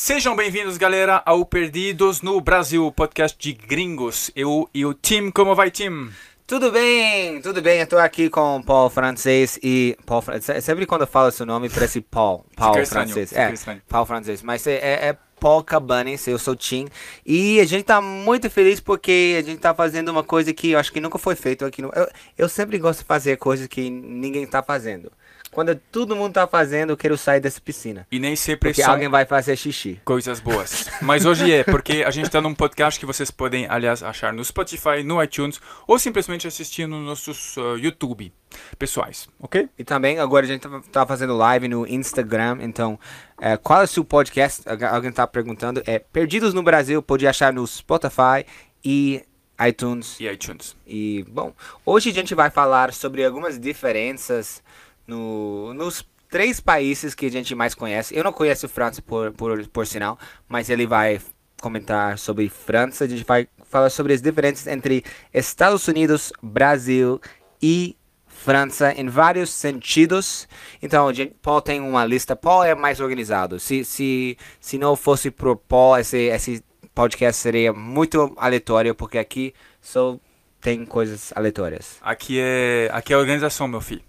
Sejam bem-vindos, galera, ao Perdidos no Brasil, podcast de gringos. Eu e o Tim, como vai, Tim? Tudo bem, tudo bem. Eu tô aqui com o Paul Francês e. Paul Francês. Sempre quando eu falo seu nome parece Paul. Paul Fica estranho, Francês. fica É, estranho. Paul Francês. Mas é, é Paul Cabanes, eu sou Tim. E a gente tá muito feliz porque a gente tá fazendo uma coisa que eu acho que nunca foi feito aqui no. Eu, eu sempre gosto de fazer coisas que ninguém tá fazendo. Quando todo mundo tá fazendo, eu quero sair dessa piscina. E nem sempre Porque são alguém vai fazer xixi. coisas boas. Mas hoje é, porque a gente tá num podcast que vocês podem, aliás, achar no Spotify, no iTunes, ou simplesmente assistir nos nossos uh, YouTube pessoais, ok? E também agora a gente tá, tá fazendo live no Instagram, então é, qual é o seu podcast? Algu- Alguém tá perguntando. É Perdidos no Brasil, pode achar no Spotify e iTunes. E iTunes. E bom, hoje a gente vai falar sobre algumas diferenças no, nos três países que a gente mais conhece. Eu não conheço França por, por, por sinal, mas ele vai comentar sobre França. A gente vai falar sobre as diferenças entre Estados Unidos, Brasil e França em vários sentidos. Então, Paul tem uma lista. Paul é mais organizado. Se, se, se não fosse por Paul, esse, esse podcast seria muito aleatório, porque aqui só tem coisas aleatórias. Aqui é, aqui é organização, meu filho.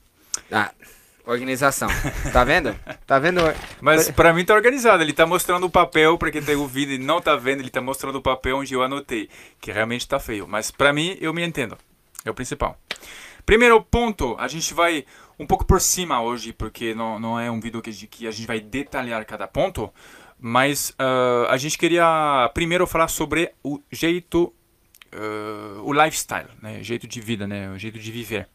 Ah, organização. Tá vendo? Tá vendo? Mas pra mim tá organizado. Ele tá mostrando o papel, pra quem tá ouvindo e não tá vendo, ele tá mostrando o papel onde eu anotei, que realmente tá feio. Mas pra mim, eu me entendo. É o principal. Primeiro ponto, a gente vai um pouco por cima hoje, porque não, não é um vídeo que, que a gente vai detalhar cada ponto. Mas ah, a gente queria primeiro falar sobre o jeito, ah, o lifestyle, né? Jeito de vida, né? O jeito de viver.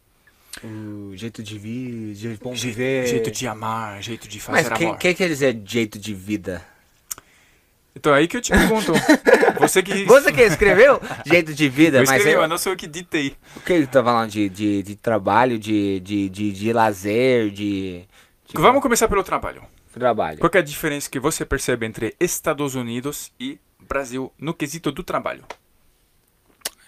O jeito de vir, jeito bom Je- viver. Jeito de amar, jeito de fazer Mas o que, amor. que quer dizer jeito de vida? Então é aí que eu te pergunto. Você que. Você que escreveu jeito de vida, eu mas escrevi, eu- mas não sou eu que ditei. o que tá falando de, de, de trabalho, de, de, de, de lazer, de, de Vamos começar pelo trabalho. trabalho? Qual que é a diferença que você percebe entre Estados Unidos e Brasil no quesito do trabalho?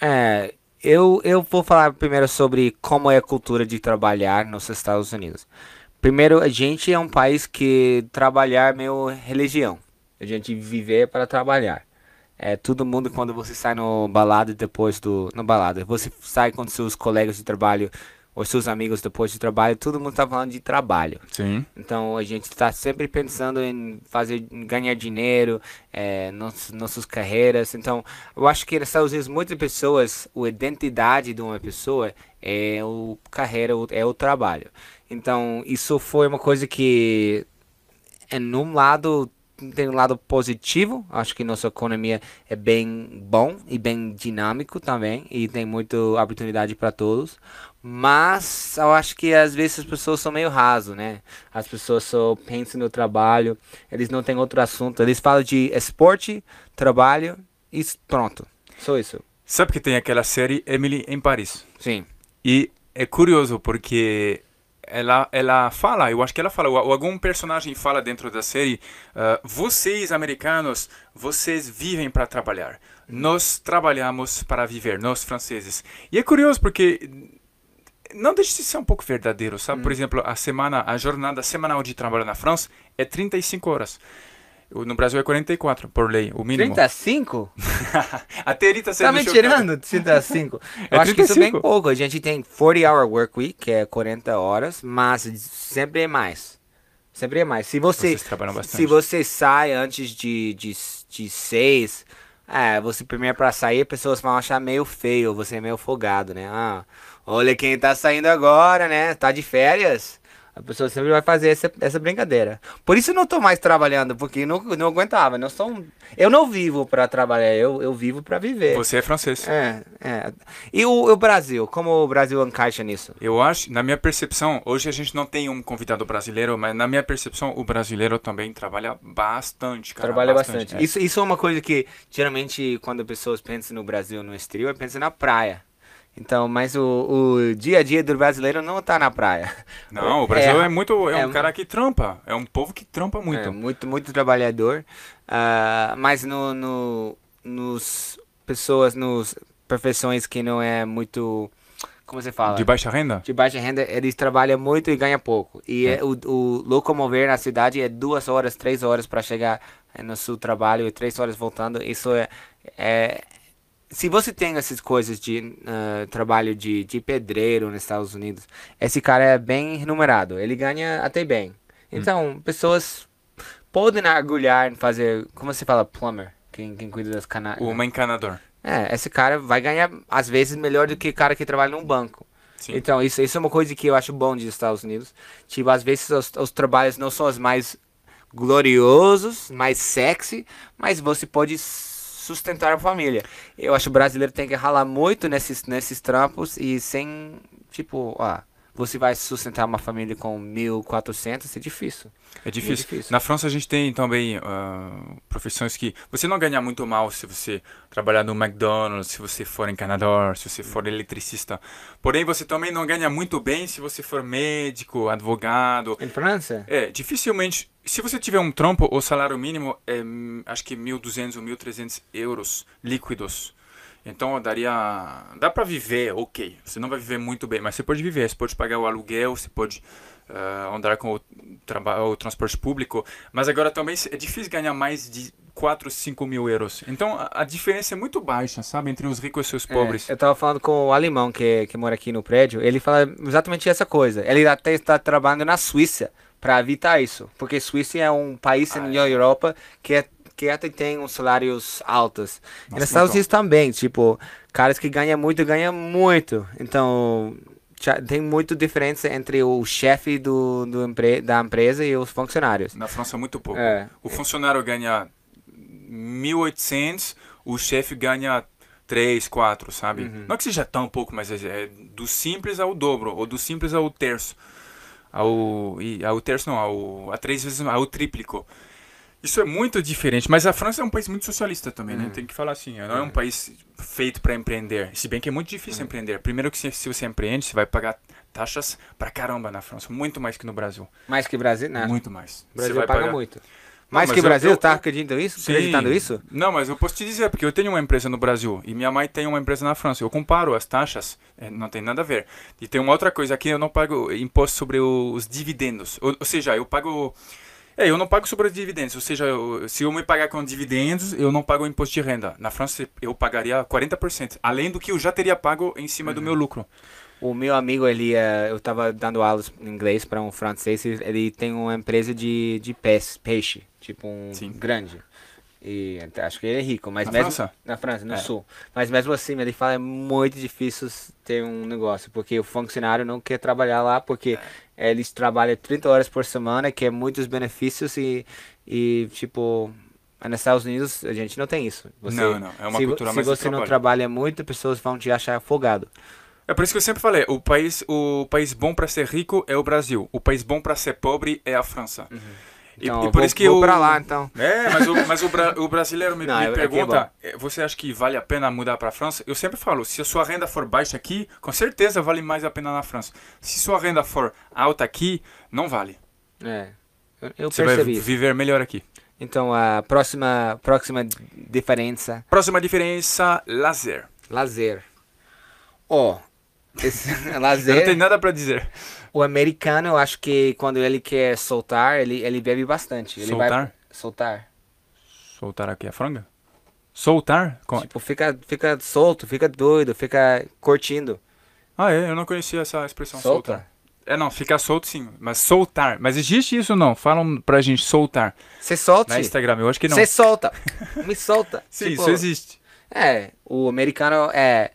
É, eu, eu vou falar primeiro sobre como é a cultura de trabalhar nos Estados Unidos. Primeiro, a gente é um país que trabalhar é meio religião. A gente viver para trabalhar. É todo mundo quando você sai no balada depois do no balada, você sai com seus colegas de trabalho ou seus amigos depois do trabalho, todo mundo tá falando de trabalho. Sim. Então a gente está sempre pensando em fazer, em ganhar dinheiro, é, nos, nossas carreiras. Então eu acho que nos Estados Unidos muitas pessoas, a identidade de uma pessoa é o carreira, é o trabalho. Então isso foi uma coisa que, em um lado tem um lado positivo, acho que nossa economia é bem bom e bem dinâmico também e tem muita oportunidade para todos. Mas eu acho que às vezes as pessoas são meio raso, né? As pessoas só pensam no trabalho, eles não têm outro assunto. Eles falam de esporte, trabalho e pronto. Só isso. Sabe que tem aquela série Emily em Paris? Sim. E é curioso porque ela, ela fala, eu acho que ela fala, ou algum personagem fala dentro da série, ah, vocês americanos, vocês vivem para trabalhar. Nós trabalhamos para viver, nós franceses. E é curioso porque não deixa de ser um pouco verdadeiro, sabe? Por exemplo, a semana, a jornada semanal de trabalho na França é 35 horas. No Brasil é 44, por lei, o mínimo. 35? Até ele tá Tá me tirando 35? É Eu acho que isso é bem 35. pouco. A gente tem 40 hour work week, que é 40 horas, mas sempre é mais. Sempre é mais. Se você, se você sai antes de, de, de 6, é, você primeiro pra sair, pessoas vão achar meio feio, você é meio folgado, né? Ah, olha quem tá saindo agora, né? Tá de férias. A pessoa sempre vai fazer essa, essa brincadeira. Por isso eu não tô mais trabalhando, porque eu não, não aguentava. Não sou um- eu não vivo pra trabalhar, eu, eu vivo pra viver. Você é francês. É, é. E o, o Brasil? Como o Brasil encaixa nisso? Eu acho, na minha percepção, hoje a gente não tem um convidado brasileiro, mas na minha percepção, o brasileiro também trabalha bastante, cara. Trabalha bastante. é. Isso, isso é uma coisa que, geralmente, quando pessoas pensam no Brasil, no exterior, pensam na praia. Então, mas o, o dia a dia do brasileiro não tá na praia. Não, o Brasil é, É, muito. É, é- um cara que trampa. É um povo que trampa muito. É, muito, muito trabalhador. Ah, mas no, no, nos pessoas, nos profissões que não é muito como você fala? De baixa renda? De baixa renda, eles trabalham muito e ganham pouco. E É. é, o, o locomover na cidade é duas horas, três horas para chegar eh, no seu trabalho e três horas voltando. Isso é, é se você tem essas coisas de ah, trabalho de, de pedreiro nos Estados Unidos, esse cara é bem remunerado. Ele ganha até bem. Então, pessoas podem agulhar em fazer, como você fala, plumber, quem, quem cuida das canais. O encanador. É, esse cara vai ganhar, às vezes, melhor do que o cara que trabalha num banco. Sim. Então, isso, isso é uma coisa que eu acho bom dos Estados Unidos. Tipo, às vezes os, os trabalhos não são os mais gloriosos, mais sexy, mas você pode sustentar a família. Eu acho que o brasileiro tem que ralar muito nesses, nesses trampos e sem, tipo, ah, você vai sustentar uma família com 1.400, é difícil. É difícil. difícil. Na França a gente tem também ah, profissões que você não ganha muito mal se você trabalhar no McDonald's, se você for encanador, se você for eletricista. Porém, você também não ganha muito bem se você for médico, advogado. Em França? É, dificilmente. Se você tiver um trampo, o salário mínimo é hum, acho que 1.200 ou 1.300 euros líquidos. Então daria. Dá pra viver, ok. Você não vai viver muito bem, mas você pode viver. Você pode pagar o aluguel, você pode ah, andar com o, o transporte público. Mas agora também é difícil ganhar mais de 4, 5 mil euros. Então a, a diferença é muito baixa, sabe? Entre os ricos e os pobres. É, eu tava falando com o alemão que, que mora aqui no prédio, ele fala exatamente essa coisa. Ele até está trabalhando na Suíça para evitar isso, porque Suíça é um país Ah, na Europa que é que até tem uns salários altos. e Nossa, nos Estados Unidos também, tipo, caras que ganham muito, ganham muito. Então, tem muita diferença entre o chefe do, do empre da empresa e os funcionários. Na França muito pouco. É. O funcionário ganha 1.800, o chefe ganha 3, 4, sabe? Uhum. Não que seja tão pouco, mas é, é do simples ao dobro, ou do simples ao terço. Ao, e, ao terço não, ao, a três vezes, ao tríplico. Isso é muito diferente, mas a França é um país muito socialista também, Uhum. né? Tem que falar assim, não é um país feito para empreender. Se bem que é muito difícil Uhum. empreender. Primeiro que se, se você empreende, você vai pagar taxas pra caramba na França, muito mais que no Brasil. Mais que Brasil, né? Muito mais. O Brasil Você vai paga pagar- muito. Mais mas que eu- Brasil, eu- tá acreditando isso? Sim. Acreditando isso? Não, mas eu posso te dizer, porque eu tenho uma empresa no Brasil e minha mãe tem uma empresa na França. Eu comparo as taxas, é, não tem nada a ver. E tem uma outra coisa aqui, eu não pago imposto sobre o- os dividendos. Ou, ou seja, eu pago... É, eu não pago sobre os dividendos. Ou seja, eu- se eu me pagar com dividendos, eu não pago imposto de renda. Na França, eu pagaria 40%, além do que eu já teria pago em cima do meu lucro. O meu amigo, ele, eh, eu tava dando aulas em inglês para um francês, ele tem uma empresa de, de peixe, peixe, tipo um Sim. grande. E acho que ele é rico, mas Na mesmo França? na França, no É. sul. Mas mesmo assim, ele fala é muito difícil ter um negócio, porque o funcionário não quer trabalhar lá, porque É. eles trabalham 30 horas por semana, quer muitos benefícios e, e tipo, nos Estados Unidos a gente não tem isso. Você, Não, não, é uma se, cultura se mais de você não trabalha muito, pessoas vão te achar afogado. É por isso que eu sempre falei, o país, o país bom para ser rico é o Brasil. O país bom para ser pobre é a França. E- Então, e, eu por vou, isso que vou eu... pra lá, então. É, mas o, mas o, bra- o brasileiro me, Não, me é- é pergunta, eh, você acha que vale a pena mudar para a França? Eu sempre falo, se a sua renda for baixa aqui, com certeza vale mais a pena na França. Se sua renda for alta aqui, não vale. É, eu, eu Você vai percebi. isso. viver melhor aqui. Então, a próxima, próxima diferença, Próxima diferença, lazer. lazer. Ó, esse Eu não tenho lazer, nada para dizer. O americano, eu acho que quando ele quer soltar, ele, ele bebe bastante. Ele Soltar? Vai, soltar. Soltar aqui a franga? Soltar? Com- Tipo, fica, fica solto, fica doido, fica curtindo. Ah, é? Eu não conhecia essa expressão, Solta? soltar. É, não, ficar solto sim, mas soltar. Mas existe isso ou não? Falam pra gente soltar. Você solta. Na Instagram, eu acho que não. Você solta. Me solta. Sim, Tipo, isso existe. É, o americano é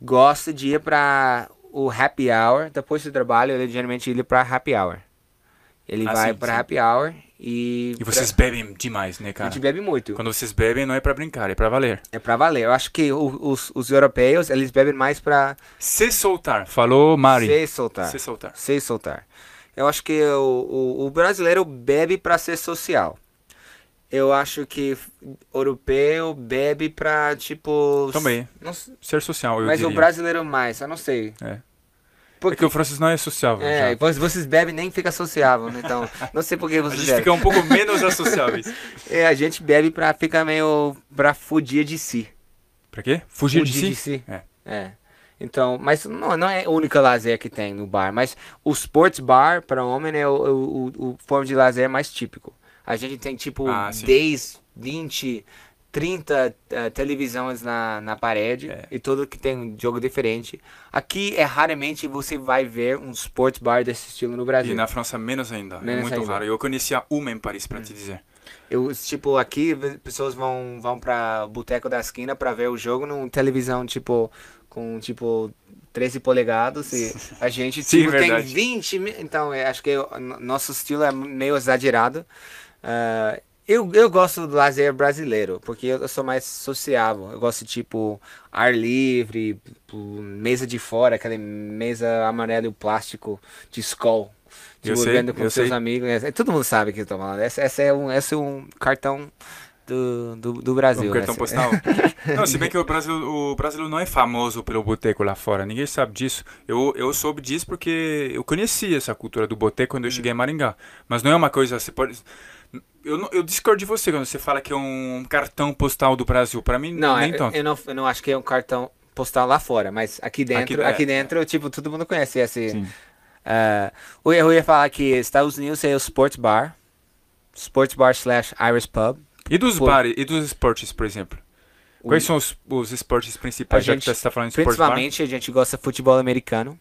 gosta de ir pra o happy hour, depois do trabalho, ele geralmente ir pra happy hour. Ele Ah, vai sim, pra sim. happy hour e, E vocês bebem demais, né, a cara? gente bebe muito. Quando vocês bebem, não é pra brincar, é pra valer. É pra valer. Eu acho que o- os, os europeus, eles bebem mais pra Se soltar, falou Mari. se soltar. Se soltar. Se soltar. Eu acho que o, o, o brasileiro bebe pra ser social. Eu acho que europeu bebe pra, tipo... Também. não Ser social, eu mas diria. o brasileiro mais, eu não sei. É. Porque Porque o francês não é sociável. É, já. vo- vocês bebem nem fica sociável, né? então não sei por que A vocês gente bebem. fica um pouco menos associáveis. É, a gente bebe pra ficar meio pra fugir de si. Pra quê? Fugir de si? si. É. É. Então, mas não, não é a única lazer que tem no bar. Mas o sports bar para homem é o, o, o, o forma de lazer mais típico. A gente tem tipo Ah, sim. 10, 20, 30 uh, televisões na, na parede É. e tudo que tem um jogo diferente. Aqui é raramente você vai ver um sports bar desse estilo no E Brasil. na França menos ainda. é Menos muito ainda. raro. Eu conhecia uma em Paris, te Hum. dizer. Eu, tipo, aqui pessoas vão, vão pra boteco da esquina pra ver o jogo numa televisão, tipo, com, tipo, 13 polegadas e a gente, Sim, tipo, tem verdade. 20 mi- Então, eu acho que o no- nosso estilo é meio exagerado. Ah, eu, eu gosto do lazer brasileiro, porque eu sou mais sociável. Eu gosto, tipo, ar livre, tipo, mesa de fora, aquela mesa amarela e plástico de. Eu Tipo, sei, com eu seus sei. amigos. É, todo mundo sabe o que eu tô falando. Esse, esse é, um, esse é um cartão do, do, do Brasil. Um cartão esse- postal. não, se bem que o Brasil, o Brasil não é famoso pelo boteco lá fora. Ninguém sabe disso. Eu, eu soube disso porque eu conheci essa cultura do boteco quando eu Hum. cheguei em Maringá. Mas não é uma coisa. Você pode. Eu, não- eu discordo de você quando você fala que é um cartão postal do Brasil. Pra mim, Não, nem eu, tanto. eu não, eu não acho que é um cartão postal lá fora, mas aqui dentro, Aqui- aqui, é. dentro, tipo, todo mundo conhece esse. Sim. ah, eu ia- eu ia falar que Estados Unidos é o Sports Bar, Sports Bar slash Irish Pub. E dos Pô. bares, e dos esportes, por exemplo? O- Quais são os, os esportes principais, A já gente- que você está falando de esportes Principalmente a gente gosta de futebol americano.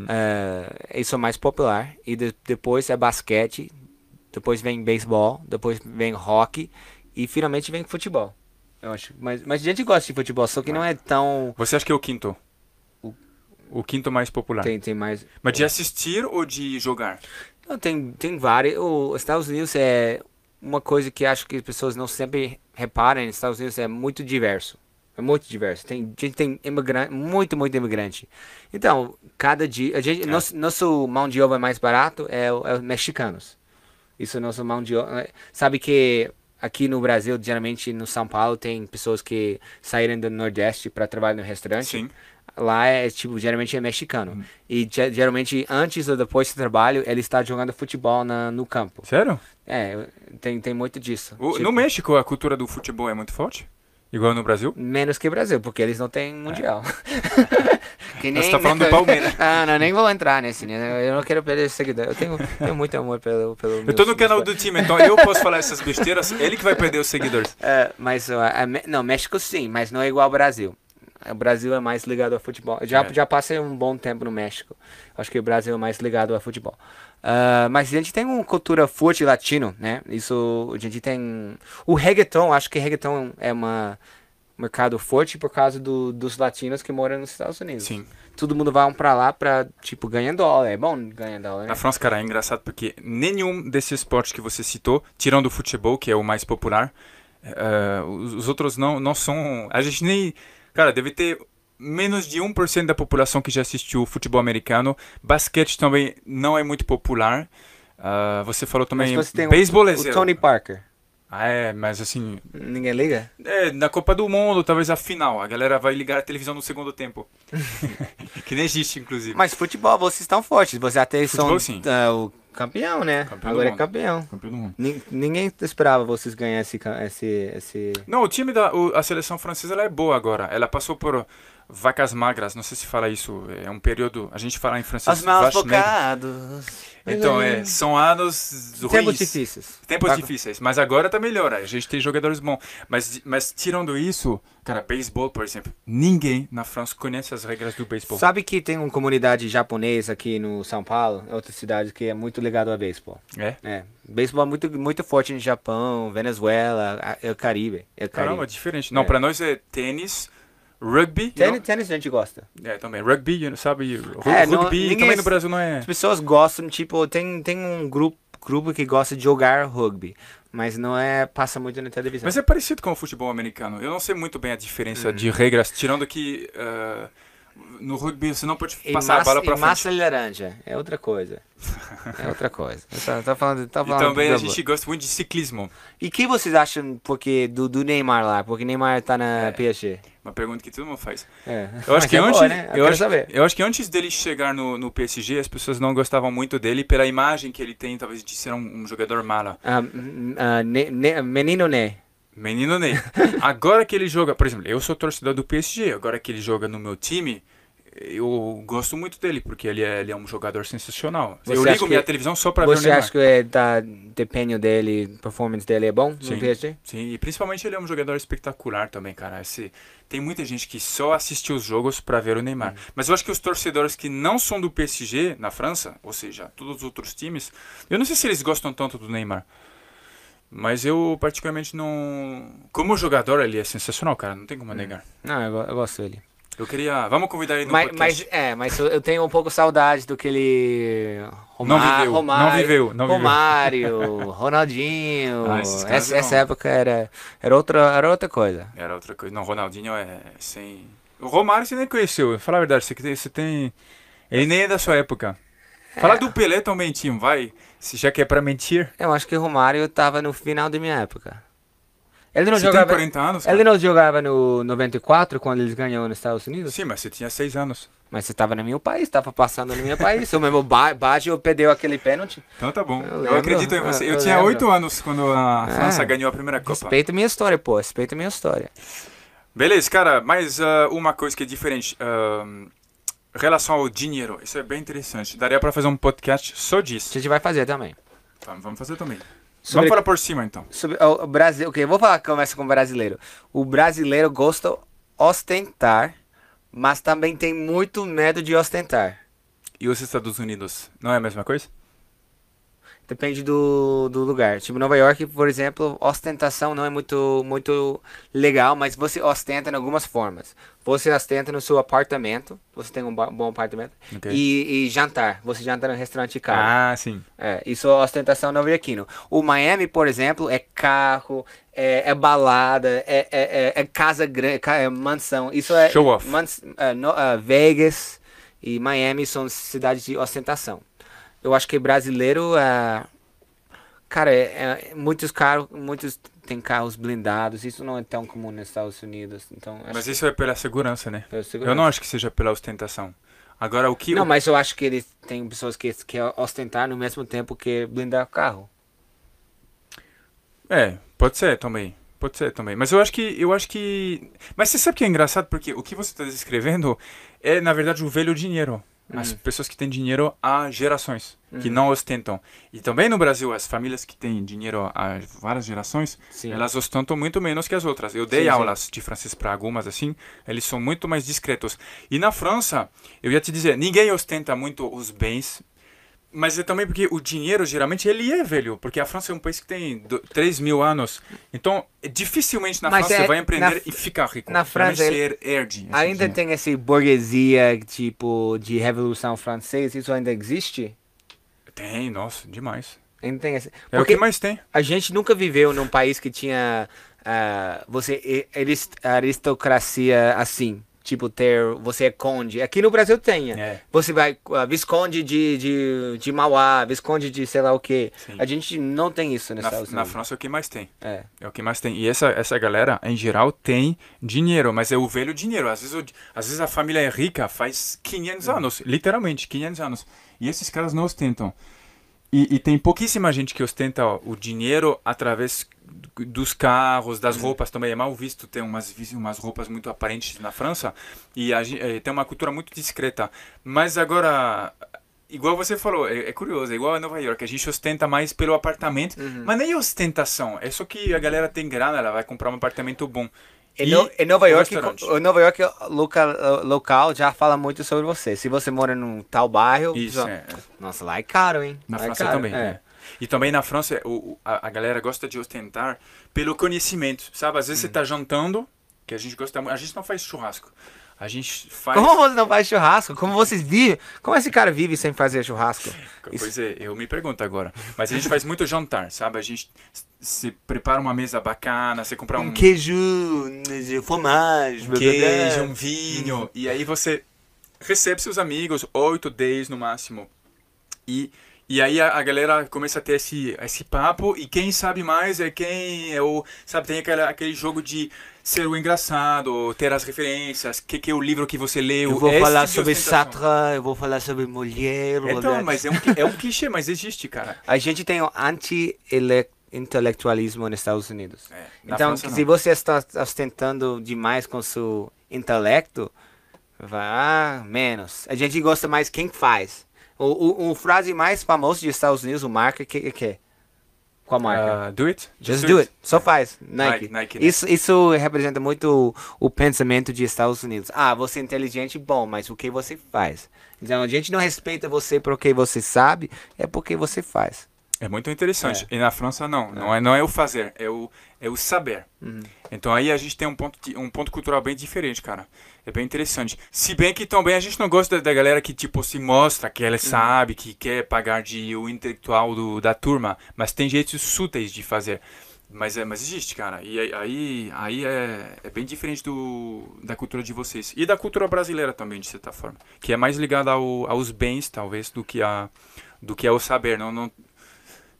Hum. É, isso é o mais popular. E de- depois é basquete. Depois vem beisebol. Depois vem hockey. E finalmente vem futebol. Eu acho. Mas, mas a gente gosta de futebol, só que não é tão. Você acha que é o quinto? O- O quinto mais popular. Tem, tem mais. Mas de assistir ou de jogar? Não, tem, tem vários. Os Estados Unidos é uma coisa que acho que as pessoas não sempre reparam. Nos Estados Unidos é muito diverso. É muito diverso. Tem, gente tem imigrante, muito, muito imigrante. Então, cada dia. A gente, É. nosso, nosso mão de obra mais barato é, é os mexicanos. Isso é nosso mão de obra. Sabe que aqui no Brasil, geralmente no São Paulo, tem pessoas que saíram do Nordeste para trabalhar no restaurante. Sim. Lá é tipo, geralmente é mexicano. Uhum. E ge- geralmente antes ou depois do trabalho, ele está jogando futebol na, no campo. Sério? É, tem, tem muito disso. O- Tipo, No México, a cultura do futebol é muito forte? Igual no Brasil? Menos que Brasil, porque eles não têm mundial. que Você tá falando do Palmeiras. ah, não, nem vou entrar nesse, né? Eu não quero perder esse seguidor. Eu tenho, tenho muito amor pelo. pelo Eu tô no canal do time, então eu posso falar essas besteiras, ele que vai perder os seguidores. É, mas Me- não, México sim, mas não é igual ao Brasil. O Brasil é mais ligado ao futebol. Eu Já, É. já passei um bom tempo no México. Acho que o Brasil é mais ligado ao futebol. Ah, mas a gente tem uma cultura forte latino, né? Isso, a gente tem... O reggaeton, acho que reggaeton é uma mercado forte por causa do, dos latinos que moram nos Estados Unidos. Sim. Todo mundo vai pra lá pra, tipo, ganhar dólar. É bom ganhar dólar, né? Na França, cara, é engraçado porque nenhum desses esportes que você citou, tirando o futebol, que é o mais popular, eh, os, os outros não, não são. A gente nem. Cara, deve ter menos de 1% da população que já assistiu futebol americano. Basquete também não é muito popular. Ah, você falou também. Mas você tem o- é o. Tony Parker. Ah, é, mas assim. Ninguém liga? É, na Copa do Mundo, talvez a final. A galera vai ligar a televisão no segundo tempo. que nem existe, inclusive. Mas futebol, vocês estão fortes. Vocês até Futebol, são sim. ah, o campeão, né? Campeão Agora é campeão. Campeão do mundo. Nin- Ninguém esperava vocês ganhar esse, esse, esse... Não, o time da o- a seleção francesa ela é boa agora. Ela passou por vacas magras, não sei se fala isso. É um período, a gente fala em francês. Os maus bocados. Então, é, são anos ruins. Tempos difíceis. Tempos Tá- difíceis, mas agora tá melhor. A gente tem jogadores bons. Mas, mas tirando isso, cara, beisebol, por exemplo, ninguém na França conhece as regras do beisebol. Sabe que tem uma comunidade japonesa aqui no São Paulo, outra cidade que é muito ligada a beisebol. É? É, beisebol é muito, muito forte no Japão, Venezuela, é o Caribe. É o Caramba, Caribe. diferente. Não, É. pra nós é tênis, rugby. Tênis, não? tênis a gente gosta. É, também. Rugby, sabe? É, não- rugby ninguém também é- no Brasil não é. As pessoas gostam, tipo, tem, tem um grupo, grupo que gosta de jogar rugby, mas não é, passa muito na televisão. Mas é parecido com o futebol americano. Eu não sei muito bem a diferença Uhum. de regras, tirando que ah, no rugby você não pode E passar a massa, bola pra e frente. massa laranja, é outra coisa. É outra coisa. Eu tô, tô falando, E falando também do a gente gosta muito de ciclismo. E o que vocês acham porque do, do Neymar lá? Porque Neymar tá na PSG. Uma pergunta que todo mundo faz. É. Eu acho Mas que é antes, boa, né? Eu acho, saber. eu acho que antes dele chegar no, no PSG, as pessoas não gostavam muito dele pela imagem que ele tem, talvez de ser um, um jogador mala. Hum, ah, Ne- Ne- menino Ney. Menino Ney. Agora que ele joga, por exemplo, eu sou torcedor do PSG, agora que ele joga no meu time, eu gosto muito dele, porque ele é, ele é um jogador sensacional. Você eu ligo minha televisão só pra ver o Você Neymar. acha que é, tá, desempenho dele, performance dele é bom Sim. no PSG? Sim, e principalmente ele é um jogador espetacular também, cara. Esse, tem muita gente que só assiste os jogos pra ver o Neymar. Mas eu acho que os torcedores que não são do PSG na França, ou seja, todos os outros times, eu não sei se eles gostam tanto do Neymar. Mas eu particularmente não. Como jogador, ele é sensacional, cara. Não tem como negar. Não, eu, eu gosto dele. Eu queria. Vamos convidar ele no Mas, podcast. mas, é, mas eu- tenho um pouco saudade do que ele. Não viveu, não viveu, não viveu. Romário, Ronaldinho. Ah, essa, essa época era, era, outra, era outra coisa. Era outra coisa. Não, Ronaldinho é sem. O Romário você nem conheceu. Fala a verdade, você, tem- você tem. Ele nem é da sua época. Fala do Pelé também, Tim, vai. Se já que é pra mentir. Eu acho que o Romário tava no final da minha época. Ele não Você jogava. 40 anos? cara? Ele não jogava no 94 quando eles ganhou nos Estados Unidos? Sim, mas você tinha 6 anos. Mas você tava no meu país, tava passando no meu país. O mesmo ba Baggio perdeu aquele pênalti. Então tá bom. Eu Eu, acredito em você. Eu, eu tinha lembro. 8 anos quando a É. França ganhou a primeira Copa. Respeita minha história, pô. Respeita minha história. Beleza, cara, mas ah, uma coisa que é diferente. ah, relação ao dinheiro, isso é bem interessante. Daria pra fazer um podcast só A disso. gente vai fazer também. Vamos, vamos fazer também. Sobre- Vamos falar por cima então. Sobre o, o Brasil, ok, eu vou falar começa com o brasileiro. O brasileiro gosta de ostentar, mas também tem muito medo de ostentar. E os Estados Unidos, não é a mesma coisa? Depende do, do lugar. Tipo, Nova York, por exemplo, ostentação não é muito, muito legal, mas você ostenta em algumas formas. Você ostenta no seu apartamento, você tem um bom apartamento, Ok. e, e jantar. Você janta no restaurante caro. Ah, sim. É, isso é ostentação nova-iorquino. O Miami, por exemplo, é carro, é, é balada, é, é, é- é casa grande, é mansão. Isso é Show off. mans- é, no- é, Vegas e Miami são cidades de ostentação. Eu acho que brasileiro, é, cara, é, é- muitos carros, muitos têm carros blindados. Isso não é tão comum nos Estados Unidos. Então, Mas que isso é pela segurança, né? pela Eu segurança. não acho que seja pela ostentação. Agora, o que. Não, o- mas eu acho que eles tem pessoas que querem ostentar no mesmo tempo que blindar o carro. É, pode ser também. Pode ser também. Mas eu acho que. Eu acho que. Mas você sabe que é engraçado? Porque o que você está descrevendo é, na verdade, o velho dinheiro. As pessoas que têm dinheiro há gerações, que não ostentam. E também no Brasil, as famílias que têm dinheiro há várias gerações, Sim. elas ostentam muito menos que as outras. Eu dei Sim, sim. aulas de francês para algumas assim, eles são muito mais discretos. E na França, eu ia te dizer, ninguém ostenta muito os bens, mas é também porque o dinheiro, geralmente, ele é velho. Porque a França é um país que tem do- 3 mil anos. Então, é- dificilmente na Mas França é- você vai empreender na- e ficar rico. na França, herde. esse Ainda dinheiro. tem esse burguesia, tipo, de Revolução Francesa, isso ainda existe? Tem, nossa, demais. Ainda tem esse... É o que mais tem. a gente nunca viveu num país que tinha ah, você arist- aristocracia assim. Tipo, ter. Você é conde. Aqui no Brasil tem. É. Você vai. ah, visconde de, de, de Mauá, visconde de sei lá o quê. Sim. A gente não tem isso nos Na, Estados na Unidos. França é o que mais tem. É. É o que mais tem. E essa, essa galera, em geral, tem dinheiro, mas é o velho dinheiro. Às vezes, o- às vezes a família é rica faz 500 anos, literalmente, 500 anos. E esses caras não ostentam. E, e tem pouquíssima gente que ostenta o dinheiro através dos carros, das roupas também. É mal visto ter umas, umas roupas muito aparentes na França. E a, eh, tem uma cultura muito discreta. Mas agora, igual você falou, é, é curioso, é igual a Nova York. A gente ostenta mais pelo apartamento. Mas nem ostentação. É só que a galera tem grana, ela vai comprar um apartamento bom. Em, E no- em Nova York, o Nova York local, local já fala muito sobre você. Se você mora num tal bairro, Isso, só- é. nossa, lá é caro, hein? Na Lá é França caro, também. é. é. E também na França, o, a, a galera gosta de ostentar pelo conhecimento, sabe? Às vezes Hum. você tá jantando, que a gente gosta muito. A gente não faz churrasco. A gente faz. Como você não faz churrasco? Como vocês vivem? Como esse cara vive sem fazer churrasco? Isso- Pois é, eu me pergunto agora. Mas a gente faz muito jantar, sabe? A gente se prepara uma mesa bacana, você compra um, queijo, fromage, um queijo, um vinho. E aí você recebe seus amigos, 8, 10 no máximo. E, e aí a, a galera começa a ter esse, esse papo. E quem sabe mais é quem é o. Sabe, tem aquela, aquele jogo de ser o engraçado, ter as referências, que, que é o livro que você leu. Eu vou esse falar tipo sobre. Sartre, eu vou falar sobre Molière. Então, mas é um, é um clichê, mas existe, cara. A gente tem o anti-intelectualismo nos Estados Unidos. É, então, França, se não. você está ostentando demais com seu intelecto, ah, menos. A gente gosta mais quem faz. O, o, o frase mais famoso dos Estados Unidos, o marca, que que é? Qual marca? Uh, do it? Just do it. Só faz. Nike. Nike, Nike, né? isso, isso representa muito o, o pensamento de Estados Unidos. Ah, você é inteligente, bom, mas o que você faz? Então a gente não respeita você por o que você sabe, é porque você faz. É muito interessante. E na França não, não é, não é o fazer, é o, é o saber. Então aí a gente tem um ponto, um ponto cultural bem diferente, cara. É bem interessante. Se bem que também a gente não gosta da, galera que tipo se mostra que ela sabe, que quer pagar de o intelectual do, da turma, mas tem jeitos súteis de fazer. Mas, é, mas existe, cara. E aí, aí, aí é, é bem diferente do, da cultura de vocês. E da cultura brasileira também, de certa forma. Que é mais ligada ao, aos bens, talvez, do que, a, do que ao saber. Não, não,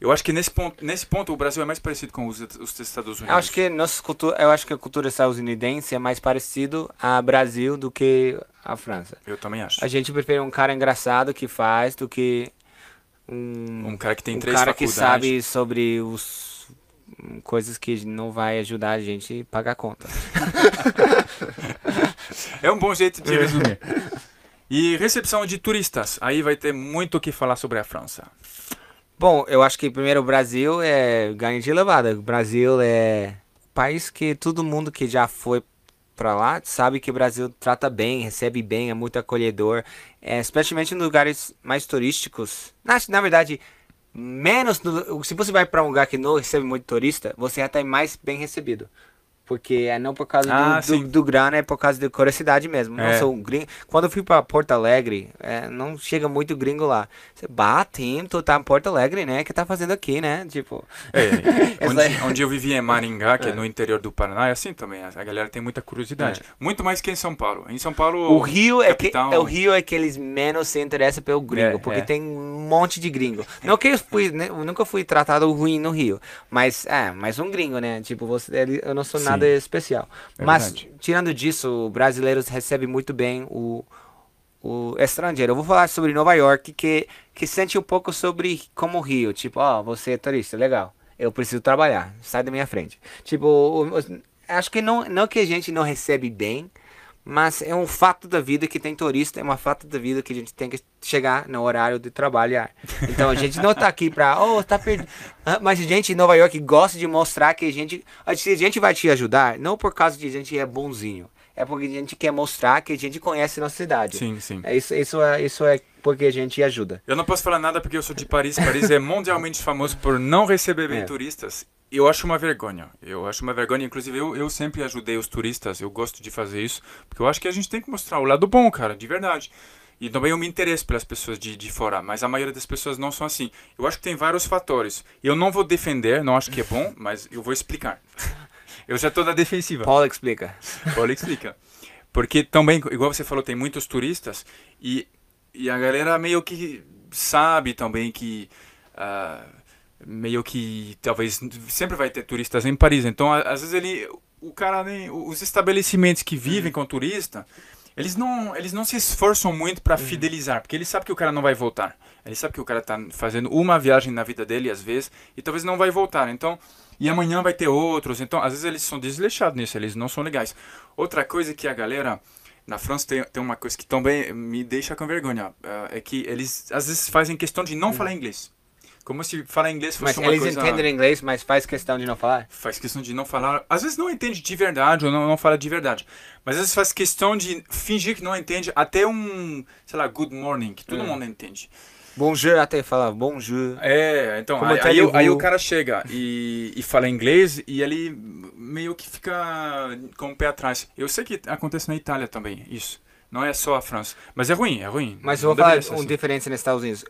eu acho que nesse ponto, nesse ponto o Brasil é mais parecido com os, os Estados Unidos. Eu acho que nossa cultura, eu acho que a cultura estadunidense é mais parecido a Brasil do que a França. Eu também acho. A gente prefere um cara engraçado que faz do que um, Um cara que tem um três cara que faculdades. sabe sobre os coisas que não vai ajudar a gente a pagar a conta. É um bom jeito de resumir. E recepção de turistas. Aí vai ter muito o que falar sobre a França. Bom, eu acho que primeiro o Brasil é ganho de levada. O Brasil é um país que todo mundo que já foi pra lá sabe que o Brasil trata bem, recebe bem, é muito acolhedor, é, especialmente em lugares mais turísticos. Na, na verdade, menos no- se você vai pra um lugar que não recebe muito turista, você já tá mais bem recebido. Porque é não por causa Ah, do, do, do grana, é por causa da curiosidade mesmo. Não É. sou um gringo. Quando eu fui pra Porto Alegre, é, não chega muito gringo lá. Você bate, tu tá em Porto Alegre, né? Que tá fazendo aqui, né? Tipo. É, Essa onde, onde eu vivi em Maringá, que é no interior do Paraná, é assim também. A galera tem muita curiosidade. Muito mais que em São Paulo. Em São Paulo. O Rio é que é o Rio é que eles menos se interessam pelo gringo, É, porque é. tem um monte de gringo. Não que eu fui, né, eu nunca fui tratado ruim no Rio, mas é, mas um gringo, né? Tipo, você, eu não sou Sim. Nada especial. É mas verdade. tirando disso, brasileiros recebem muito bem o o estrangeiro. Eu vou falar sobre Nova York, que, que sente um pouco sobre como o Rio. Tipo, ó, você é turista, legal. Eu preciso trabalhar, sai da minha frente. Tipo, acho que não, não que a gente não recebe bem, mas é um fato da vida que tem turista, é um fato da vida que a gente tem que chegar no horário de trabalhar. Então a gente não tá aqui pra, oh, tá perdido. Ah, Mas a gente em Nova York gosta de mostrar que a gente, a gente a gente vai te ajudar, não por causa de a gente é bonzinho. É porque a gente quer mostrar que a gente conhece nossa cidade. Sim, sim. É isso, isso, é, isso é porque a gente ajuda. Eu não posso falar nada porque eu sou de Paris. Paris é mundialmente famoso por não receber bem É. turistas. Eu acho uma vergonha. Eu acho uma vergonha. Inclusive, eu, eu sempre ajudei os turistas. Eu gosto de fazer isso. Porque eu acho que a gente tem que mostrar o lado bom, cara, de verdade. E também eu me interesso pelas pessoas de, de fora. Mas a maioria das pessoas não são assim. Eu acho que tem vários fatores. Eu não vou defender, não acho que é bom, mas eu vou explicar. Eu já tô na defensiva. Paulo explica. Paulo explica. Porque também, igual você falou, tem muitos turistas e, e a galera meio que sabe também que ah, meio que talvez sempre vai ter turistas em Paris. Então, às vezes ele o cara nem os estabelecimentos que vivem com turista, eles não eles não se esforçam muito para fidelizar, porque ele sabe que o cara não vai voltar. Ele sabe que o cara tá fazendo uma viagem na vida dele às vezes e talvez não vai voltar. Então, e amanhã vai ter outros. Então, às vezes eles são desleixados nisso, eles não são legais. Outra coisa que a galera na França tem, tem uma coisa que também me deixa com vergonha, eh, é que eles às vezes fazem questão de não falar inglês. Como se falar inglês fosse Mas uma eles coisa entendem inglês, mas faz questão de não falar? faz questão de não falar. Às vezes não entende de verdade ou não, não fala de verdade. Mas às vezes faz questão de fingir que não entende até um, sei lá, good morning, que todo É. mundo entende. Bonjour, até fala bonjour. É, então, aí, tá aí, aí o cara chega e, e fala inglês e ele meio que fica com o pé atrás. Eu sei que acontece na Itália também, isso. Não é só a França. Mas é ruim, é ruim. Mas eu vou falar uma assim. diferença nos Estados Unidos.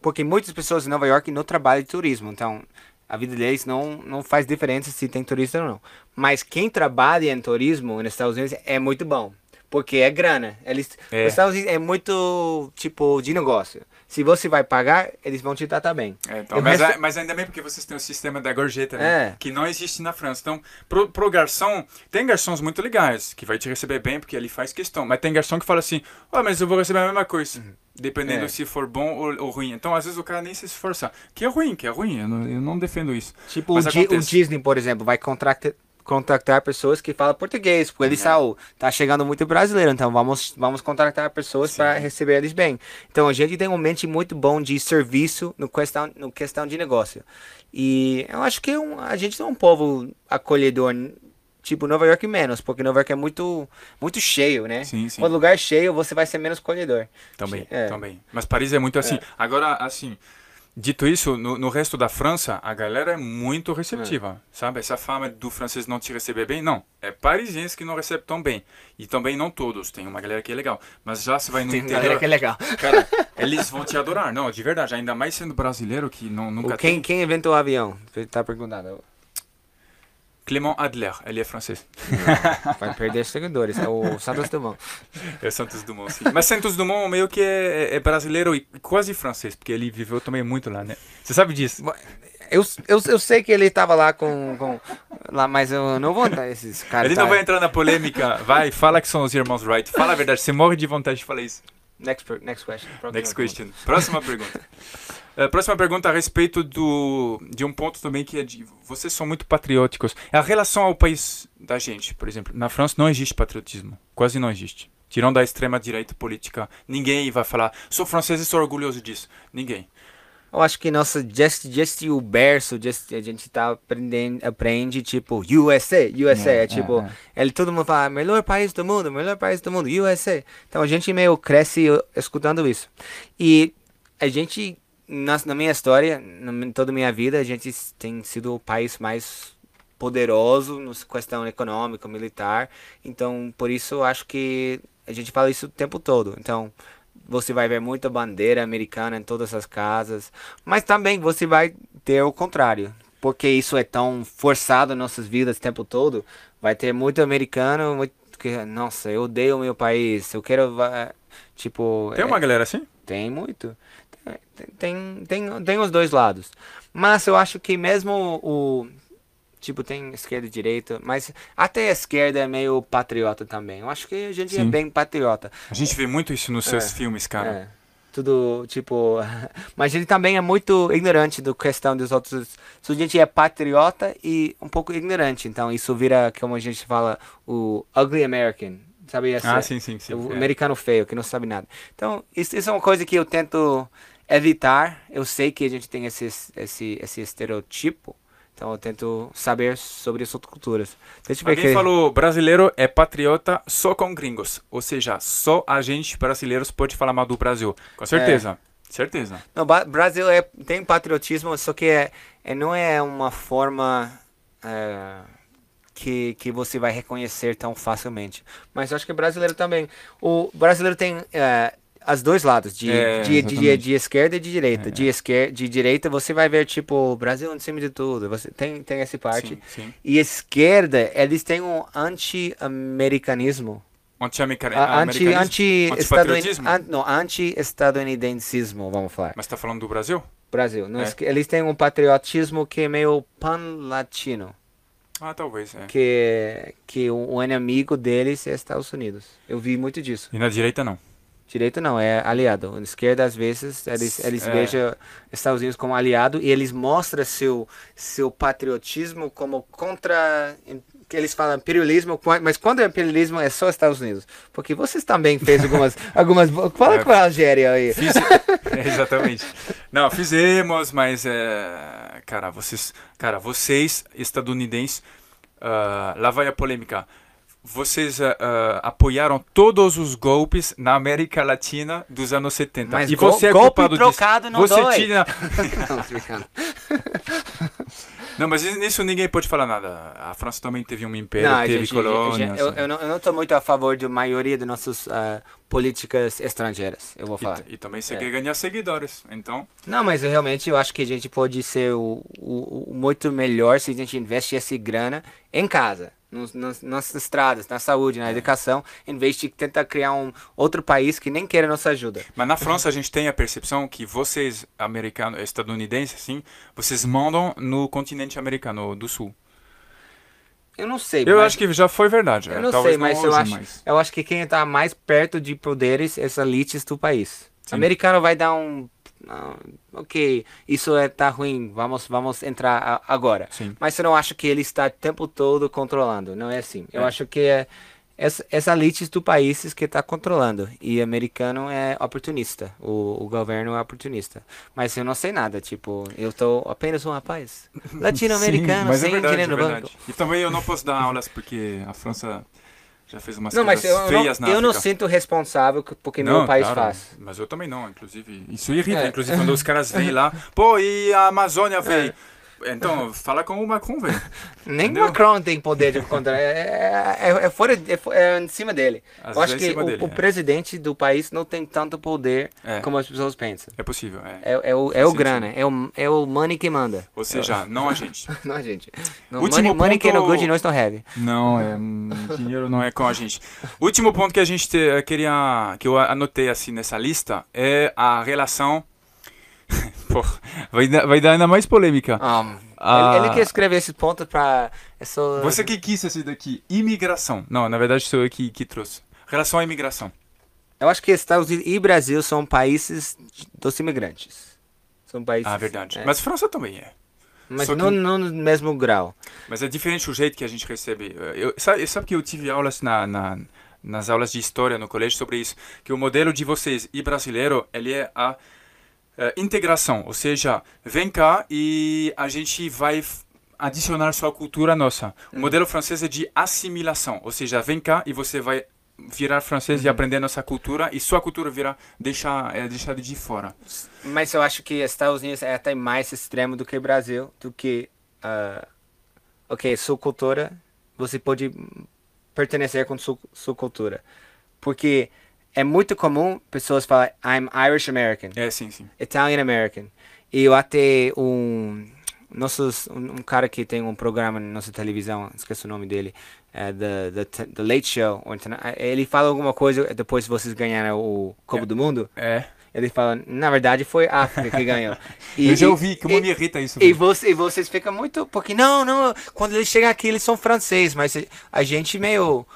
É, porque muitas pessoas em Nova York não trabalham de turismo, então a vida deles não, não faz diferença se tem turista ou não. Mas quem trabalha em turismo nos Estados Unidos é muito bom. Porque é grana. Eles, É. Os Estados Unidos é muito tipo de negócio. Se você vai pagar, eles vão te tratar bem. É, então, mas, resto- a- mas ainda bem porque vocês têm o sistema da gorjeta, né? É. Que não existe na França. Então, pro, pro garçom, tem garçons muito legais, que vai te receber bem porque ele faz questão. Mas tem garçom que fala assim, ó, mas eu vou receber a mesma coisa. Dependendo É. se for bom ou, ou ruim. Então, às vezes, o cara nem se esforça. Que é ruim, que é ruim. Eu não, eu não defendo isso. Tipo, o, Di- o. Disney, por exemplo, vai contratar, contactar pessoas que falam português, porque eles uhum. tá chegando muito brasileiro, então vamos vamos contactar pessoas para receber eles bem. Então a gente tem um mente muito bom de serviço no questão no questão de negócio. E eu acho que um, a gente é um povo acolhedor Tipo, Nova York menos, porque Nova York é muito, muito cheio, né? Sim, sim. Quando lugar cheio, você vai ser menos colhedor. Também, é. também. Mas Paris é muito assim. É. Agora, assim, Dito isso, no, no, resto da França, a galera é muito receptiva, é. sabe? Essa fama do francês não te receber bem, não. É parisiense que não recebe tão bem. E também não todos, tem uma galera que é legal. Mas já se vai no tem interior... galera que é legal. Cara, eles vão te adorar. Não, de verdade, ainda mais sendo brasileiro que não, nunca quem, tem... Quem inventou o avião? Você tá perguntando. Clément Adler, ele é francês. Vai perder seguidores, é o Santos Dumont. É o Santos Dumont, sim. Mas Santos Dumont meio que é, é, brasileiro e quase francês, porque ele viveu também muito lá, né? Você sabe disso? Eu, eu, eu sei que ele estava lá com, com. lá, mas eu não vou entrar esses caras. Ele não tá... vai entrar na polêmica. Vai, fala que são os irmãos Wright. Fala a verdade, você morre de vontade de falar isso. Next, next question. Next question. Próxima pergunta. Uh, próxima pergunta a respeito do, de um ponto também que é de. Vocês são muito patrióticos. É a relação ao país da gente, por exemplo. Na França não existe patriotismo. Quase não existe. Tirando a extrema-direita política. Ninguém vai falar, sou francês e sou orgulhoso disso. Ninguém. Eu acho que nossa, just, just o berço, just, a gente tá aprendendo, aprende tipo USA, USA, é, é tipo, é, é. Ele, todo mundo fala, melhor país do mundo, melhor país do mundo, USA. Então a gente meio cresce escutando isso. E a gente, na, na minha história, na toda minha vida, a gente tem sido o país mais poderoso na questão econômica, militar. Então, por isso eu acho que a gente fala isso o tempo todo. Então, você vai ver muita bandeira americana em todas as casas, mas também você vai ter o contrário, porque isso é tão forçado em nossas vidas o tempo todo. Vai ter muito americano, muito, que, nossa, eu odeio o meu país, eu quero, tipo... Tem uma é, galera assim? Tem muito. Tem, tem, tem, tem os dois lados. Mas eu acho que mesmo o, Tipo, tem esquerda e direita, mas até a esquerda é meio patriota também. Eu acho que a gente é Sim. é bem patriota. A gente vê muito isso nos seus é, filmes, cara. É. Tudo, tipo... mas ele também é muito ignorante do questão dos outros... A gente é patriota e um pouco ignorante. Então, isso vira, como a gente fala, o ugly American. Sabe? Esse, ah, sim, sim, sim. O é. americano feio, que não sabe nada. Então, isso, isso é uma coisa que eu tento evitar. Eu sei que a gente tem esse, esse, esse estereotipo, então eu tento saber sobre as outras culturas. Deixa Alguém que... falou, brasileiro é patriota só com gringos. Ou seja, só a gente brasileiros pode falar mal do Brasil. Com certeza. É. Certeza. Não, Brasil é, tem patriotismo, só que é, é não é uma forma é, que, que você vai reconhecer tão facilmente. Mas eu acho que brasileiro também. O brasileiro tem é, as dois lados, de, é, de, de, de, esquerda e de direita. É. De, esquerda, de direita você vai ver, tipo, Brasil em cima de tudo. Você tem, tem essa parte. Sim, sim. E esquerda, eles têm um anti-americanismo. Anti-americanismo? Anti, anti, anti-estadunidencismo, vamos falar. Mas está falando do Brasil? Brasil. É. Eles têm um patriotismo que é meio pan-latino. Ah, talvez, é. Que, que o, o inimigo deles é Estados Unidos. Eu vi muito disso. E na direita, não? Direita não, é aliado. A esquerda, às vezes, eles, eles é. vejam Estados Unidos como aliado e eles mostram seu, seu patriotismo como contra. que eles falam imperialismo, mas quando é imperialismo é só Estados Unidos. Porque vocês também fez algumas. algumas fala é, com a Algéria aí. Fiz, é, exatamente. Não, fizemos, mas. É, cara, vocês, cara, vocês estadunidenses. Uh, lá vai a polêmica vocês uh, apoiaram todos os golpes na América Latina dos anos 70. Mas e você é culpado trocado disso. não você dói. Tinha... não, mas nisso ninguém pode falar nada. A França também teve um império, não, teve gente, colônias. eu, eu, não estou muito a favor da maioria de nossas uh, políticas estrangeiras, eu vou falar. E, e também você é. quer ganhar seguidores, então... Não, mas realmente eu acho que a gente pode ser o, o, o muito melhor se a gente investe essa grana em casa nos, nas, nas estradas, na saúde, na é. educação, em vez de tentar criar um outro país que nem queira nossa ajuda. Mas na França a gente tem a percepção que vocês, americanos, estadunidenses, assim, vocês mandam no continente americano do sul. Eu não sei. Eu acho que já foi verdade. Eu não Talvez sei, mas, não eu, acho, mais. eu acho que quem está mais perto de poderes é as elites do país. Sim. O americano vai dar um não, ok, isso é tá ruim, vamos vamos entrar a, agora. Sim. Mas eu não acho que ele está o tempo todo controlando, não é assim. Eu É. acho que é essa, essa elite do países que está controlando e americano é oportunista, o, o governo é oportunista. Mas eu não sei nada, tipo, eu tô apenas um rapaz latino-americano mas sem é verdade, dinheiro é no banco. E também eu não posso dar aulas porque a França já fez umas Não, mas coisas eu, eu feias não, na eu não África. sinto responsável que- porque Não, meu país claro, faz. Mas eu também não, inclusive. Isso irrita, É. inclusive, quando os caras vêm lá. Pô, e a Amazônia veio? Então, fala com o Macron, velho. Nem Entendeu? Macron tem poder de controlar. É, é, é fora, é, fo- é em cima dele. Às Eu acho é que o, dele, o é. presidente do país não tem tanto poder É. como as pessoas pensam. É possível, é. É, é o, é o grana, é o, é o money que manda. Ou seja, não a gente. Não, gente. No Último money, money que no ponto- good, nós não have. Não, é, hum, dinheiro não é com a gente. Último ponto que a gente te- queria, que eu anotei assim nessa lista é a relação. Pô, vai, dar- vai dar ainda mais polêmica. Um, Ah. ele, ele que escreveu esse ponto pra... É só... Você que quis esse daqui, imigração. Não, na verdade sou eu que, que trouxe. Relação à imigração. Eu acho que Estados Unidos e Brasil são países dos imigrantes. São países... Ah, verdade. é. Mas França também é. Mas que- não, não no mesmo grau. Mas é diferente o jeito que a gente recebe. Eu, sabe, sabe que eu tive aulas na, na- nas aulas de história no colégio sobre isso, que o modelo de vocês e brasileiro, ele é a eh, integração, ou seja, vem cá e a gente vai adicionar sua cultura à nossa. O modelo francês é de assimilação, ou seja, vem cá e você vai virar francês e aprender nossa cultura e sua cultura virar deixar é deixada de fora. Mas eu acho que Estados Unidos é até mais extremo do que Brasil, do que... ah, ok, sua cultura, você pode pertencer com sua, sua cultura. Porque é muito comum pessoas falarem I'm Irish American, É, sim, sim. Italian American. E eu até um... Nossos, um, um cara que tem um programa na nossa televisão, esqueci o nome dele, é the, the, the Late Show, então, ele fala alguma coisa depois vocês ganharam o Copa É. do Mundo, É. ele fala, na verdade foi a África que ganhou. E- eu já ouvi, como me irrita isso. e, você, e vocês ficam muito. Porque não, não. Quando eles chegam aqui, eles são franceses, mas a gente meio.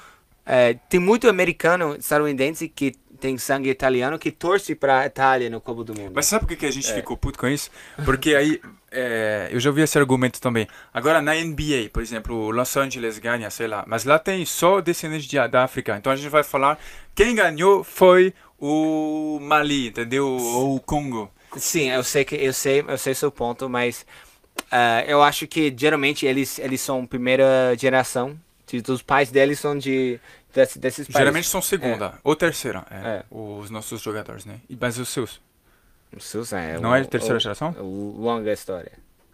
É, tem muito americano, estadunidense que tem sangue italiano que torce pra Itália no Copa do Mundo. Mas sabe por que a É. gente ficou puto com isso? Porque aí, é, eu já ouvi esse argumento também. Agora, na NBA, por exemplo, o Los Angeles ganha, sei lá, mas lá tem só descendentes de, da África. Então a gente vai falar, quem ganhou foi o Mali, entendeu? Ou o Congo. Sim, eu sei que eu sei, eu sei seu ponto, mas ah, eu acho que geralmente eles eles são primeira geração. Os pais deles são de desse- desses países. Geralmente são segunda ou terceira, é, É. os nossos jogadores, né? Mas os seus? Susan, é Não o- é de terceira o- geração? o- longa história.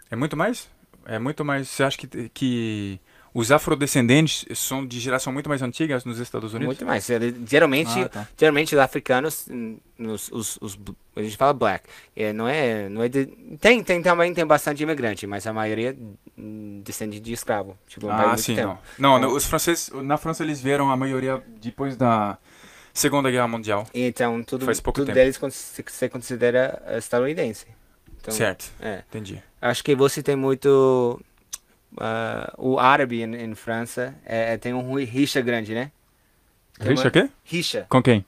É muito mais? É muito mais. Você acha que, que os afrodescendentes são de geração muito mais antiga nos Estados Unidos? Muito mais. Geralmente, Ah, tá. geralmente os africanos, hum, nos, os, os, a gente fala black, é, não é, não é de, tem, tem também tem bastante imigrante, mas a maioria hum, descende de escravo. Tipo, Ah, sim, não. Não, Então- os franceses, na França eles vieram a maioria depois da Segunda Guerra Mundial. Então tudo, Faz pouco tudo tempo. deles se, considera estadunidense. Então, certo, É. entendi. Acho que você tem muito ah, o árabe em, em França é, é- tem um ri- rixa grande, né? Tem Richa uma- quê? Rixa. Com quem?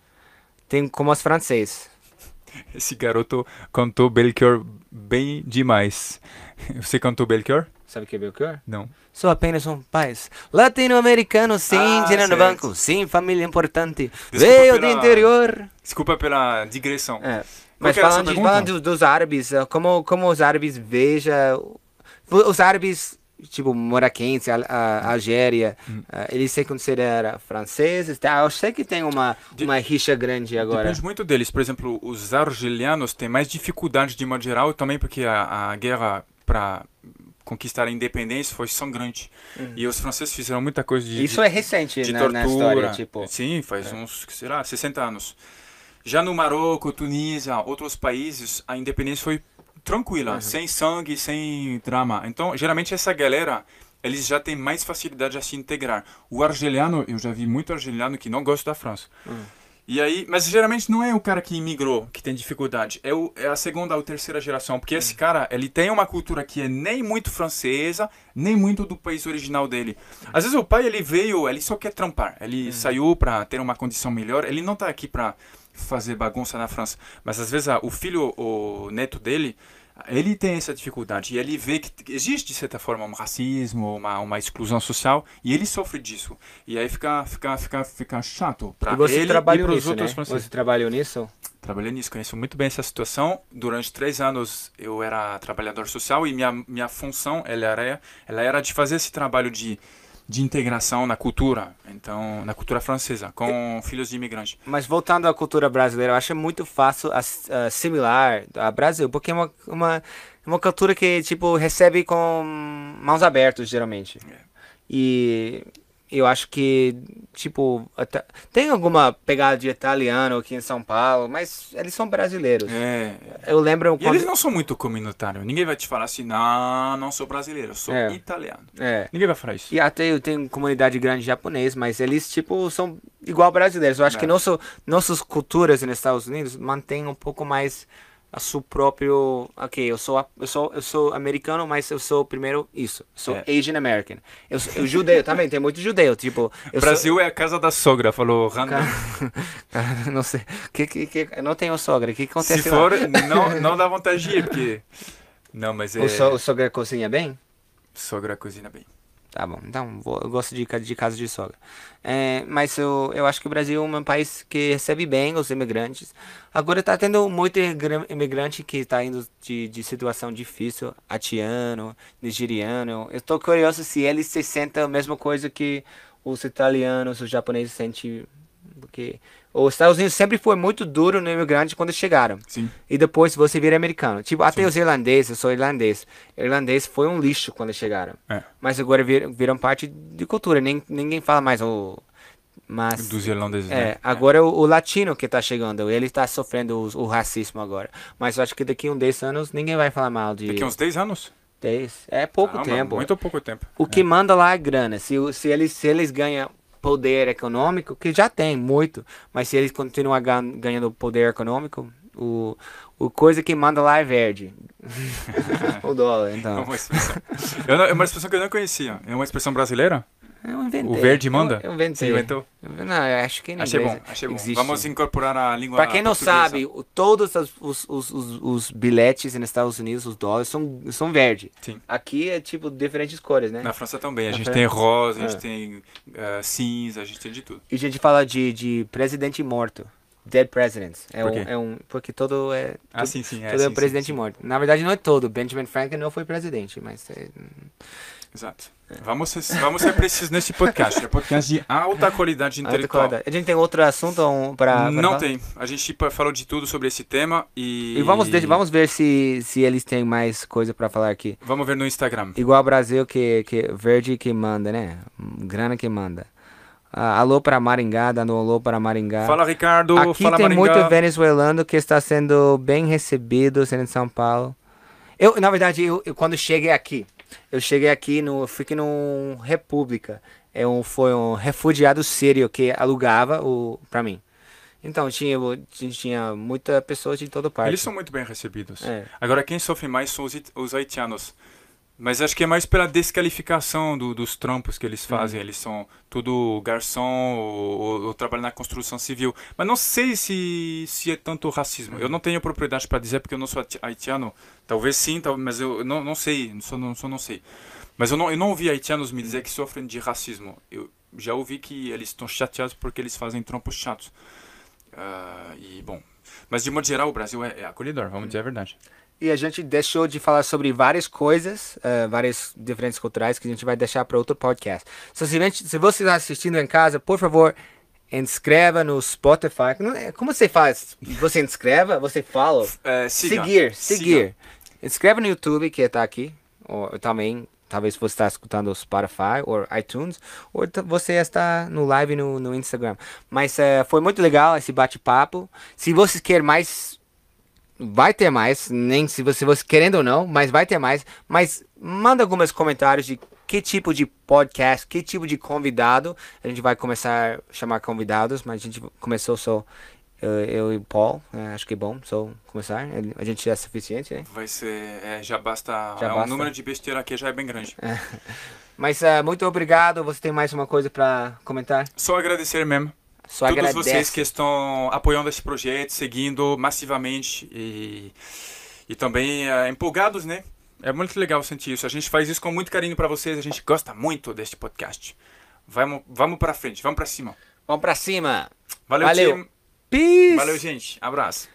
Tem como os franceses. Esse garoto cantou Belchior bem demais. Você cantou Belchior? Sabe o que é Belchior? Não. Sou apenas um país latino-americano, sim, Ah, dinheiro no banco, sim, família importante. Desculpa Veio do pela- interior. Desculpa pela digressão. É. Mas falando, de- falando dos, dos árabes, eh, como, como os árabes vejam. Os árabes, tipo, moraquense, a, a, Algéria, Hum. eh, eles se consideram franceses. Tá? Eu sei que tem uma, De- uma rixa grande agora. Depende muito deles. Por exemplo, os argelianos têm mais dificuldade de modo geral, também porque a, a guerra para conquistar a independência foi sangrante. E os franceses fizeram muita coisa de. Isso de, é recente de na, tortura. na história, tipo. Sim, faz uns, sei lá, 60 anos. Já no Marrocos, Tunísia, outros países, a independência foi tranquila, Uhum. sem sangue, sem drama. Então, geralmente essa galera, eles já têm mais facilidade a se integrar. O argeliano, eu já vi muito argeliano que não gosta da França. Uhum. E aí, mas geralmente não é o cara que imigrou que tem dificuldade, é, o, é a segunda ou terceira geração, porque Uhum. esse cara, ele tem uma cultura que é nem muito francesa, nem muito do país original dele. Às vezes o pai, ele veio, ele só quer trampar, ele Uhum. saiu para ter uma condição melhor, ele não tá aqui para fazer bagunça na França. Mas às vezes o filho, o neto dele, ele tem essa dificuldade e ele vê que existe de certa forma um racismo, uma, uma exclusão social e ele sofre disso. E aí fica fica fica fica chato para ele e para os outros né? franceses. Você trabalhou nisso? Trabalhei nisso, conheço muito bem essa situação. Durante três anos eu era trabalhador social e minha minha função ela era ela era de fazer esse trabalho de de integração na cultura, então na cultura francesa, com filhos de imigrantes. Mas voltando à cultura brasileira, eu acho muito fácil assimilar a Brasil, porque é uma, uma, uma cultura que tipo recebe com mãos abertas geralmente. É. E eu acho que, tipo, tem alguma pegada de italiano aqui em São Paulo, mas eles são brasileiros. É. Eu lembro. Quando... eles não são muito comunitários. Ninguém vai te falar assim, não, não sou brasileiro, sou é. italiano. É. Ninguém vai falar isso. E até eu tenho comunidade grande japonês, mas eles, tipo, são igual brasileiros. Eu acho é. que nosso, nossas culturas nos Estados Unidos mantêm um pouco mais a seu próprio, ok, eu sou eu sou eu sou americano, mas eu sou primeiro isso, sou é. Asian American. Eu, eu judeu também, tem muito judeu, tipo. Brasil sou... é a casa da sogra, falou Randall. não sei, que, que, que não tenho sogra, o que acontece Se for, não não dá vontade de ir, porque não, mas é. O, so, o sogra cozinha bem? Sogra cozinha bem. Tá bom, então vou, eu gosto de, de casa de sogra. É, mas eu, eu acho que o Brasil é um país que recebe bem os imigrantes. Agora está tendo muito imigrante que está indo de, de situação difícil, haitiano, nigeriano. Eu estou curioso se eles se sentem a mesma coisa que os italianos, os japoneses sentem. Porque os Estados Unidos sempre foi muito duro no imigrante quando chegaram. Sim. E depois você vira americano. Tipo, até Sim. os irlandeses, eu sou irlandês. Irlandês foi um lixo quando chegaram. É. Mas agora viram, viram parte de cultura. Nem, ninguém fala mais o. Mas, Dos irlandeses, é, né? Agora é. o, o, latino que está chegando, ele está sofrendo o, o, racismo agora. Mas eu acho que daqui uns 10 anos ninguém vai falar mal de. Daqui uns 10 anos? 10. É pouco ah, tempo. Muito pouco tempo. O que é. manda lá é grana. Se, se, eles, se eles ganham poder econômico, que já tem muito, mas se eles continuam ganhando poder econômico, o, o coisa que manda lá é verde. o dólar, então. É uma, expressão. Não, é uma expressão que eu não conhecia. É uma expressão brasileira? Eu inventei. O verde manda? Eu, eu inventei. Você inventou? Não, eu acho que Achei bom, achei bom. Existe. Vamos incorporar a língua Para quem não sabe, todos os, os, os, os, bilhetes nos Estados Unidos, os dólares, são, são verde. Sim. Aqui é tipo diferentes cores, né? Na França também. A Na gente França... tem rosa, a gente é. tem uh, cinza, a gente tem de tudo. E a gente fala de, de presidente morto. Dead Presidents. É, um, é um. Porque todo é. Ah, todo, sim, sim. É, todo é, sim, presidente sim, morto. Na verdade, não é todo. Benjamin Franklin não foi presidente, mas. É... Exato. Vamos, ser, vamos ser precisos nesse podcast. É podcast de alta qualidade intelectual. Alta qualidade. A gente tem outro assunto para. Não falar? tem. A gente falou de tudo sobre esse tema e. E vamos, vamos ver se, se eles têm mais coisa para falar aqui. Vamos ver no Instagram. Igual o Brasil, que, que verde que manda, né? Grana que manda. Ah, alô para Maringá, dando um alô para Maringá. Fala, Ricardo. Aqui Fala, tem Maringá. muito venezuelano que está sendo bem recebido sendo em São Paulo. Eu, na verdade, eu, eu, quando cheguei aqui, eu cheguei aqui, no, fiquei num República. É um, foi um refugiado sírio que alugava o para mim. Então tinha, tinha muita pessoas de toda parte. Eles são muito bem recebidos. É. Agora quem sofre mais são os, os haitianos. Mas acho que é mais pela desqualificação do, dos trampos que eles fazem. Uhum. Eles são tudo garçom ou, ou, ou trabalham na construção civil. Mas não sei se, se é tanto racismo. Uhum. Eu não tenho propriedade para dizer porque eu não sou haitiano. Talvez sim, mas eu não, não sei. Só não, só não sei. Mas eu não, eu não ouvi haitianos me dizer que sofrem de racismo. Eu já ouvi que eles estão chateados porque eles fazem trampos chatos. Uh, e bom. Mas de modo geral, o Brasil é, é acolhedor, vamos dizer a verdade e a gente deixou de falar sobre várias coisas, uh, várias diferentes culturais que a gente vai deixar para outro podcast. So, se, se você está assistindo em casa, por favor, inscreva no Spotify. Como você faz? Você inscreva, você fala? Uh, seguir, seguir. Inscreva no YouTube, que está aqui, ou também talvez você está escutando o Spotify ou iTunes, ou você está no live no, no Instagram. Mas uh, foi muito legal esse bate-papo. Se vocês querem mais vai ter mais, nem se você, você querendo ou não, mas vai ter mais. Mas manda alguns comentários de que tipo de podcast, que tipo de convidado. A gente vai começar a chamar convidados, mas a gente começou só eu, eu e o Paul. Né? Acho que é bom só começar. A gente já é suficiente, né? Vai ser, é, já basta. Já é, basta. O número de besteira aqui já é bem grande. Mas uh, muito obrigado. Você tem mais uma coisa para comentar? Só agradecer mesmo Só todos agradece. vocês que estão apoiando esse projeto, seguindo massivamente e, e também eh, empolgados, né? É muito legal sentir isso. A gente faz isso com muito carinho para vocês. A gente gosta muito deste podcast. Vamos, vamos para frente, vamos para cima. Vamos pra cima. Valeu, Valeu. time. Peace. Valeu, gente. Abraço.